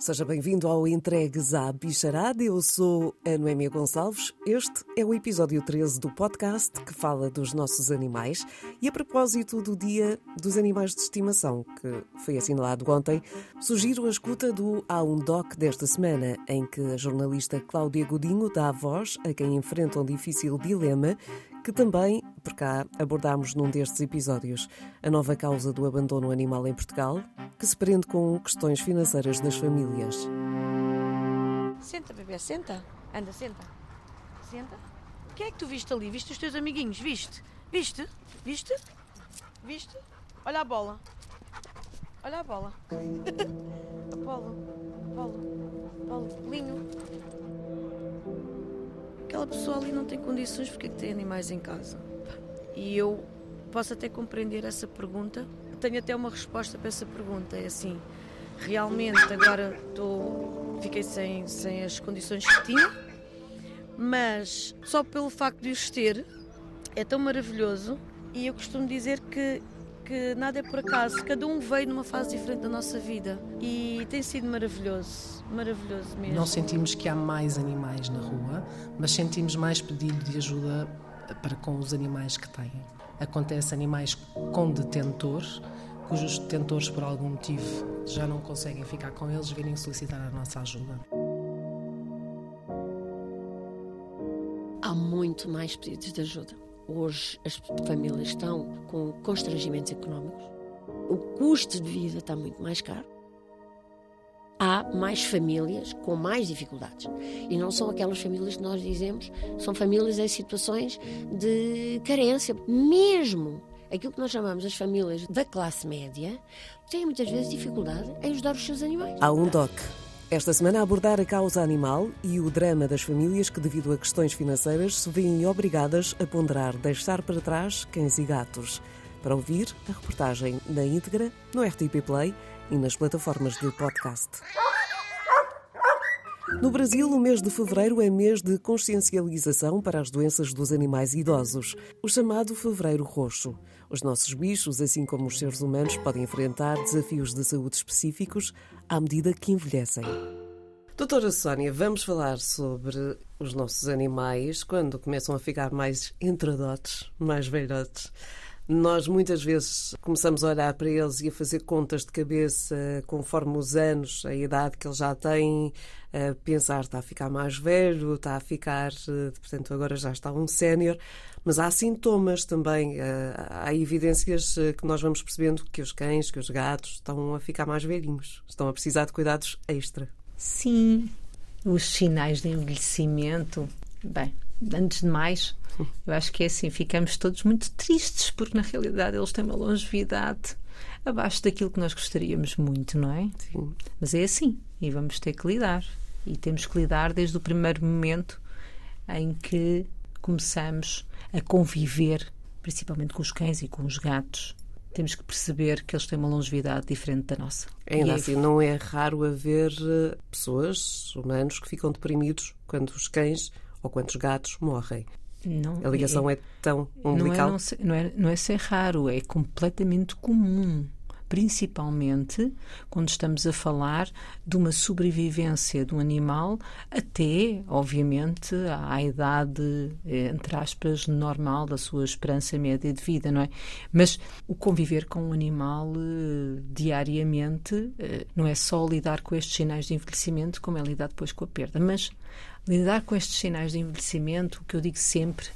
Seja bem-vindo ao Entregues à Bicharada. Eu sou a Noémia Gonçalves. Este é o episódio 13 do podcast que fala dos nossos animais. E a propósito do Dia dos Animais de Estimação, que foi assinalado ontem, sugiro a escuta do Há um Doc desta semana, em que a jornalista Cláudia Godinho dá voz a quem enfrenta um difícil dilema que também, por cá, abordámos num destes episódios, a nova causa do abandono animal em Portugal, que se prende com questões financeiras das famílias. Senta, bebê, senta. Anda, senta. Senta. O que é que tu viste ali? Viste os teus amiguinhos? Viste? Viste? Viste? Viste? Olha a bola. Olha a bola. Apolo. Apolo. Apolo. Linho. Aquela pessoa ali não tem condições porque é que tem animais em casa. E eu posso até compreender essa pergunta. Tenho até uma resposta para essa pergunta. É assim, realmente agora estou, fiquei sem, sem as condições que tinha, mas só pelo facto de os ter é tão maravilhoso e eu costumo dizer que que nada é por acaso, cada um veio numa fase diferente da nossa vida e tem sido maravilhoso, maravilhoso mesmo. Não sentimos que há mais animais na rua, mas sentimos mais pedido de ajuda para com os animais que têm. Acontece animais com detentores, cujos detentores, por algum motivo, já não conseguem ficar com eles, virem solicitar a nossa ajuda. Há muito mais pedidos de ajuda Hoje as famílias estão com constrangimentos económicos, o custo de vida está muito mais caro. Há mais famílias com mais dificuldades. E não são aquelas famílias que nós dizemos, são famílias em situações de carência. Mesmo aquilo que nós chamamos as famílias da classe média têm muitas vezes dificuldade em ajudar os seus animais. Há um DOC esta semana a abordar a causa animal e o drama das famílias que, devido a questões financeiras, se veem obrigadas a ponderar deixar para trás cães e gatos. Para ouvir a reportagem na íntegra no RTP Play e nas plataformas de podcast. No Brasil, o mês de fevereiro é mês de consciencialização para as doenças dos animais idosos, o chamado Fevereiro Roxo. Os nossos bichos, assim como os seres humanos, podem enfrentar desafios de saúde específicos à medida que envelhecem. Doutora Sónia, vamos falar sobre os nossos animais quando começam a ficar mais entradotes, mais velhotes. Nós muitas vezes começamos a olhar para eles e a fazer contas de cabeça conforme os anos, a idade que eles já têm, a pensar está a ficar mais velho, está a ficar, eh, portanto, agora já está um sénior. Mas há sintomas também, eh, há evidências eh, que nós vamos percebendo que os cães, que os gatos estão a ficar mais velhinhos, estão a precisar de cuidados extra. Sim, os sinais de envelhecimento. Bem, antes de mais, eu acho que é assim, ficamos todos muito tristes, porque na realidade eles têm uma longevidade abaixo daquilo que nós gostaríamos muito, não é? Sim. Mas é assim, e vamos ter que lidar. E temos que lidar desde o primeiro momento em que começamos a conviver, principalmente com os cães e com os gatos. Temos que perceber que eles têm uma longevidade diferente da nossa. Ainda é assim, não é raro haver eh, pessoas, humanos, que ficam deprimidos quando os cães ou quando os gatos morrem. Não, a ligação é, é tão umbilical. Não é, não, ser, não, é, não é ser raro, é completamente comum. Principalmente quando estamos a falar de uma sobrevivência de um animal até, obviamente, à idade, entre aspas, normal da sua esperança média de vida, não é? Mas o conviver com um animal uh, diariamente uh, não é só lidar com estes sinais de envelhecimento, como é lidar depois com a perda. Mas lidar com estes sinais de envelhecimento, o que eu digo sempre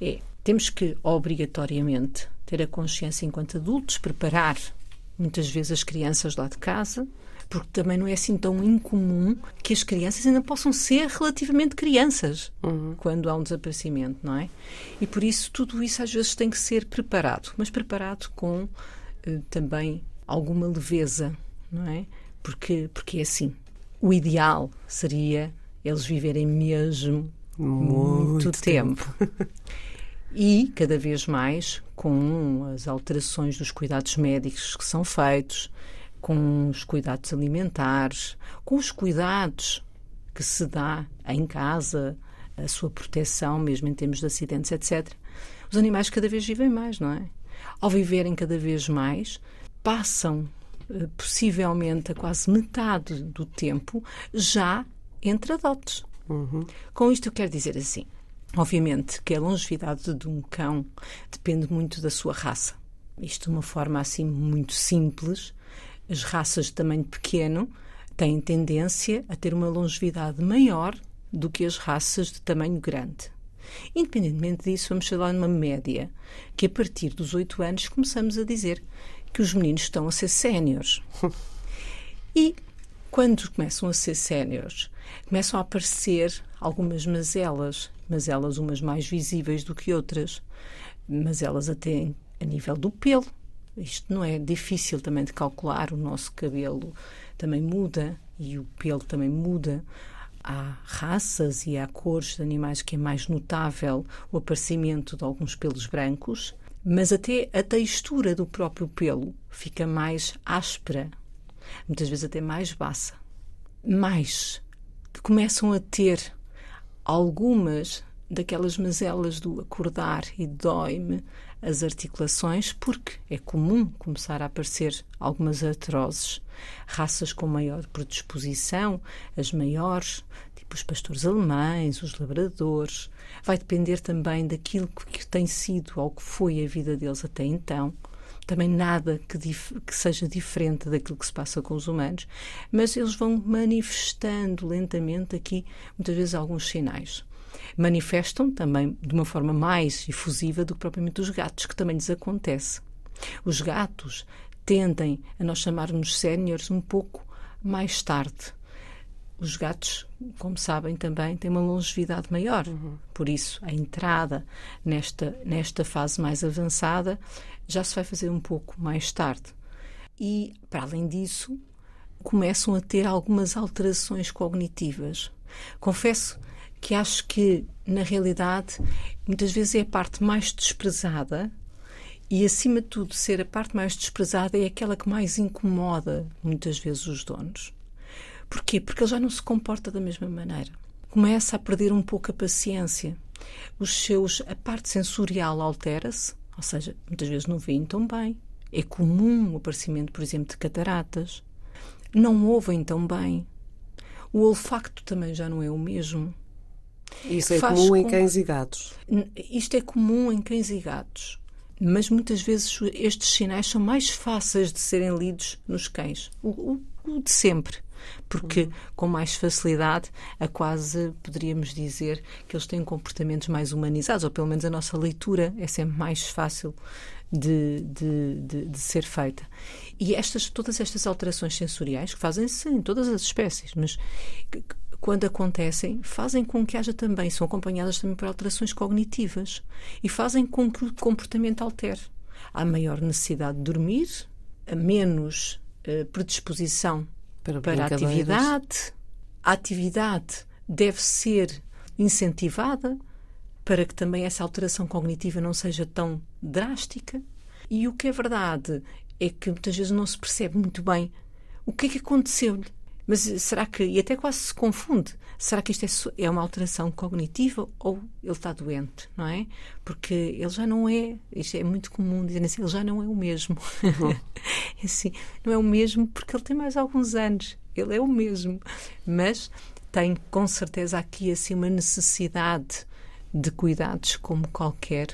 é temos que obrigatoriamente ter a consciência enquanto adultos, preparar muitas vezes as crianças lá de casa, porque também não é assim tão incomum que as crianças ainda possam ser relativamente crianças uhum. quando há um desaparecimento, não é? E por isso tudo isso às vezes tem que ser preparado, mas preparado com uh, também alguma leveza, não é? Porque, porque é assim. O ideal seria eles viverem mesmo muito, muito tempo. tempo. e cada vez mais com as alterações dos cuidados médicos que são feitos, com os cuidados alimentares, com os cuidados que se dá em casa, a sua proteção, mesmo em termos de acidentes, etc. Os animais cada vez vivem mais, não é? Ao viverem cada vez mais, passam eh, possivelmente a quase metade do tempo, já entre adultos. Uhum. Com isto eu quero dizer assim, obviamente que a longevidade de um cão depende muito da sua raça. Isto de uma forma assim muito simples. As raças de tamanho pequeno têm tendência a ter uma longevidade maior do que as raças de tamanho grande. Independentemente disso, vamos falar numa média, que a partir dos 8 anos começamos a dizer que os meninos estão a ser séniores. e quando começam a ser séniores, começam a aparecer algumas mazelas, mazelas umas mais visíveis do que outras, mazelas até a nível do pelo. Isto não é difícil também de calcular, o nosso cabelo também muda e o pelo também muda há raças e há cores de animais que é mais notável o aparecimento de alguns pelos brancos, mas até a textura do próprio pelo fica mais áspera, muitas vezes até mais baça. Mais começam a ter algumas daquelas mazelas do acordar e dói-me as articulações, porque é comum começar a aparecer algumas artroses. Raças com maior predisposição, as maiores, tipo os pastores alemães, os labradores. Vai depender também daquilo que tem sido ou que foi a vida deles até então também nada que, que, seja diferente daquilo que se passa com os humanos, mas eles vão manifestando lentamente aqui, muitas vezes, alguns sinais manifestam também de uma forma mais efusiva do que propriamente os gatos, que também lhes acontece. Os gatos tendem a nós chamarmos séniores um pouco mais tarde. Os gatos, como sabem, também têm uma longevidade maior. Uhum. Por isso, a entrada nesta, nesta fase mais avançada já se vai fazer um pouco mais tarde. E, para além disso, começam a ter algumas alterações cognitivas. Confesso que acho que, na realidade, muitas vezes é a parte mais desprezada e, acima de tudo, ser a parte mais desprezada é aquela que mais incomoda muitas vezes os donos. Porquê? Porque ele já não se comporta da mesma maneira. Começa a perder um pouco a paciência. Os seus, a parte sensorial altera-se, ou seja, muitas vezes não veem tão bem. É comum o aparecimento, por exemplo, de cataratas. Não ouvem tão bem. O olfacto também já não é o mesmo. Isso é comum com... em cães e gatos? Isto é comum em cães e gatos. Mas muitas vezes estes sinais são mais fáceis de serem lidos nos cães. O, o, o de sempre. Porque uhum. com mais facilidade, a quase poderíamos dizer que eles têm comportamentos mais humanizados, ou pelo menos a nossa leitura é sempre mais fácil de, de, de, de, ser feita. E estas, todas estas alterações sensoriais, que fazem-se em todas as espécies, mas quando acontecem, fazem com que haja também, são acompanhadas também por alterações cognitivas e fazem com que o comportamento altere. Há maior necessidade de dormir, a menos uh, predisposição para, para a atividade. A atividade deve ser incentivada para que também essa alteração cognitiva não seja tão drástica. E o que é verdade é que muitas vezes não se percebe muito bem o que é que aconteceu-lhe. Mas será que, e até quase se confunde, será que isto é, é uma alteração cognitiva ou ele está doente, não é? Porque ele já não é, isto é muito comum dizer assim, ele já não é o mesmo. Uhum. é assim, não é o mesmo porque ele tem mais alguns anos, ele é o mesmo. Mas tem com certeza aqui assim uma necessidade de cuidados como qualquer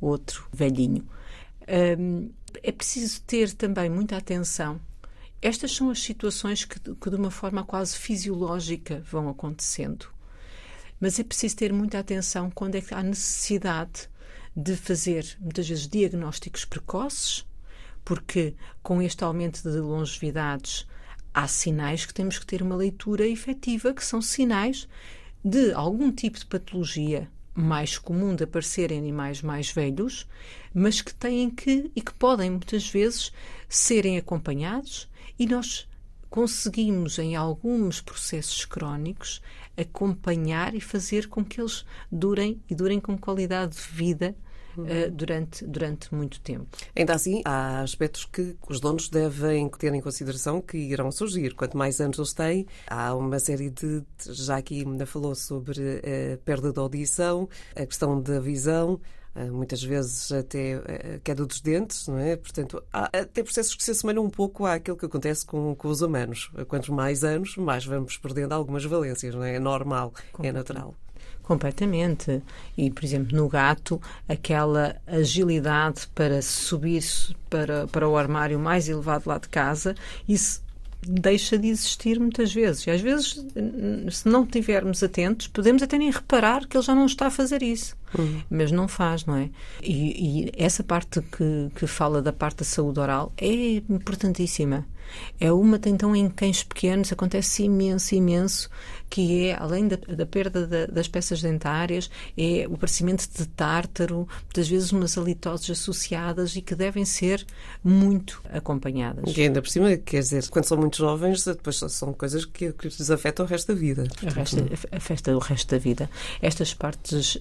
outro velhinho. Hum, é preciso ter também muita atenção estas são as situações que, que, de uma forma quase fisiológica, vão acontecendo. Mas é preciso ter muita atenção quando é que há necessidade de fazer, muitas vezes, diagnósticos precoces, porque com este aumento de longevidades há sinais que temos que ter uma leitura efetiva, que são sinais de algum tipo de patologia mais comum de aparecer em animais mais velhos, mas que têm que e que podem muitas vezes serem acompanhados e nós conseguimos, em alguns processos crónicos, acompanhar e fazer com que eles durem e durem com qualidade de vida Uh, durante, durante muito tempo. Ainda assim, há aspectos que os donos devem ter em consideração que irão surgir. Quanto mais anos eles têm, há uma série de. Já aqui ainda falou sobre a perda da audição, a questão da visão, muitas vezes até a queda dos dentes, não é? Portanto, há até processos que se assemelham um pouco àquilo que acontece com, com os humanos. Quantos mais anos, mais vamos perdendo algumas valências, não é? É normal, é natural. Completamente. E, por exemplo, no gato, aquela agilidade para subir para, para o armário mais elevado lá de casa, isso deixa de existir muitas vezes. E às vezes, se não estivermos atentos, podemos até nem reparar que ele já não está a fazer isso. Uhum. Mas não faz, não é? E, e essa parte que, que fala da parte da saúde oral é importantíssima. É uma, então, em cães pequenos acontece imenso, imenso, que é, além da, da perda da, das peças dentárias, é o aparecimento de tártaro, muitas vezes umas halitoses associadas e que devem ser muito acompanhadas. E ainda por cima, quer dizer, quando são muito jovens, depois são coisas que, que lhes afetam o resto da vida. Afeta o resto da vida. Estas partes uh,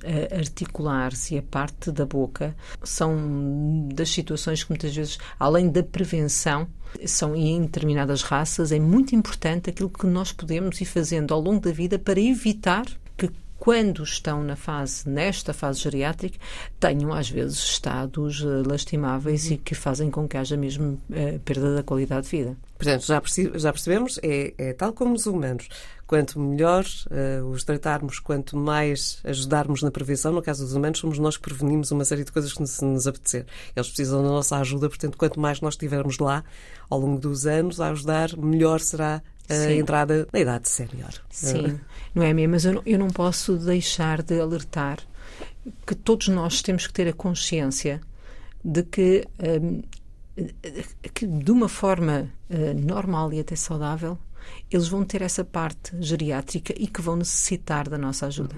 articulares e a parte da boca são das situações que muitas vezes, além da prevenção, são em determinadas raças, é muito importante aquilo que nós podemos ir fazendo ao longo da vida para evitar quando estão na fase, nesta fase geriátrica, tenham às vezes estados eh, lastimáveis e que fazem com que haja mesmo uh, perda da qualidade de vida. Portanto, já, já percebemos, é, é, tal como os humanos. Quanto melhor uh, os tratarmos, quanto mais ajudarmos na prevenção, no caso dos humanos, somos nós que prevenimos uma série de coisas que nos, nos apetecer. Eles precisam da nossa ajuda, portanto, quanto mais nós estivermos lá ao longo dos anos a ajudar, melhor será a Sim. entrada na idade sénior. Sim, não é mesmo? Mas eu não, eu não posso deixar de alertar que todos nós temos que ter a consciência de que um, que de uma forma uh, normal e até saudável, eles vão ter essa parte geriátrica e que vão necessitar da nossa ajuda.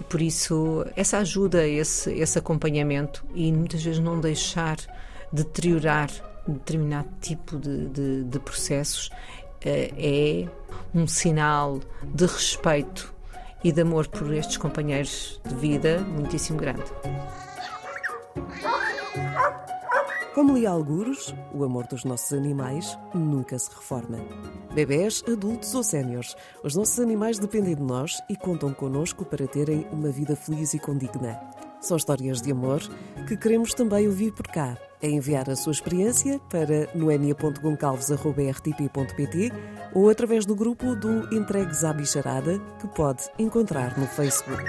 E por isso, essa ajuda, esse, esse acompanhamento e muitas vezes não deixar deteriorar determinado tipo de, de, de processos é um sinal de respeito e de amor por estes companheiros de vida muitíssimo grande. Como li alguros, o amor dos nossos animais nunca se reforma. Bebés, adultos ou séniores, os nossos animais dependem de nós e contam connosco para terem uma vida feliz e condigna. São histórias de amor que queremos também ouvir por cá. É enviar a sua experiência para noemia.goncalves.rtp.pt ou através do grupo do Entregues à Bicharada que pode encontrar no Facebook.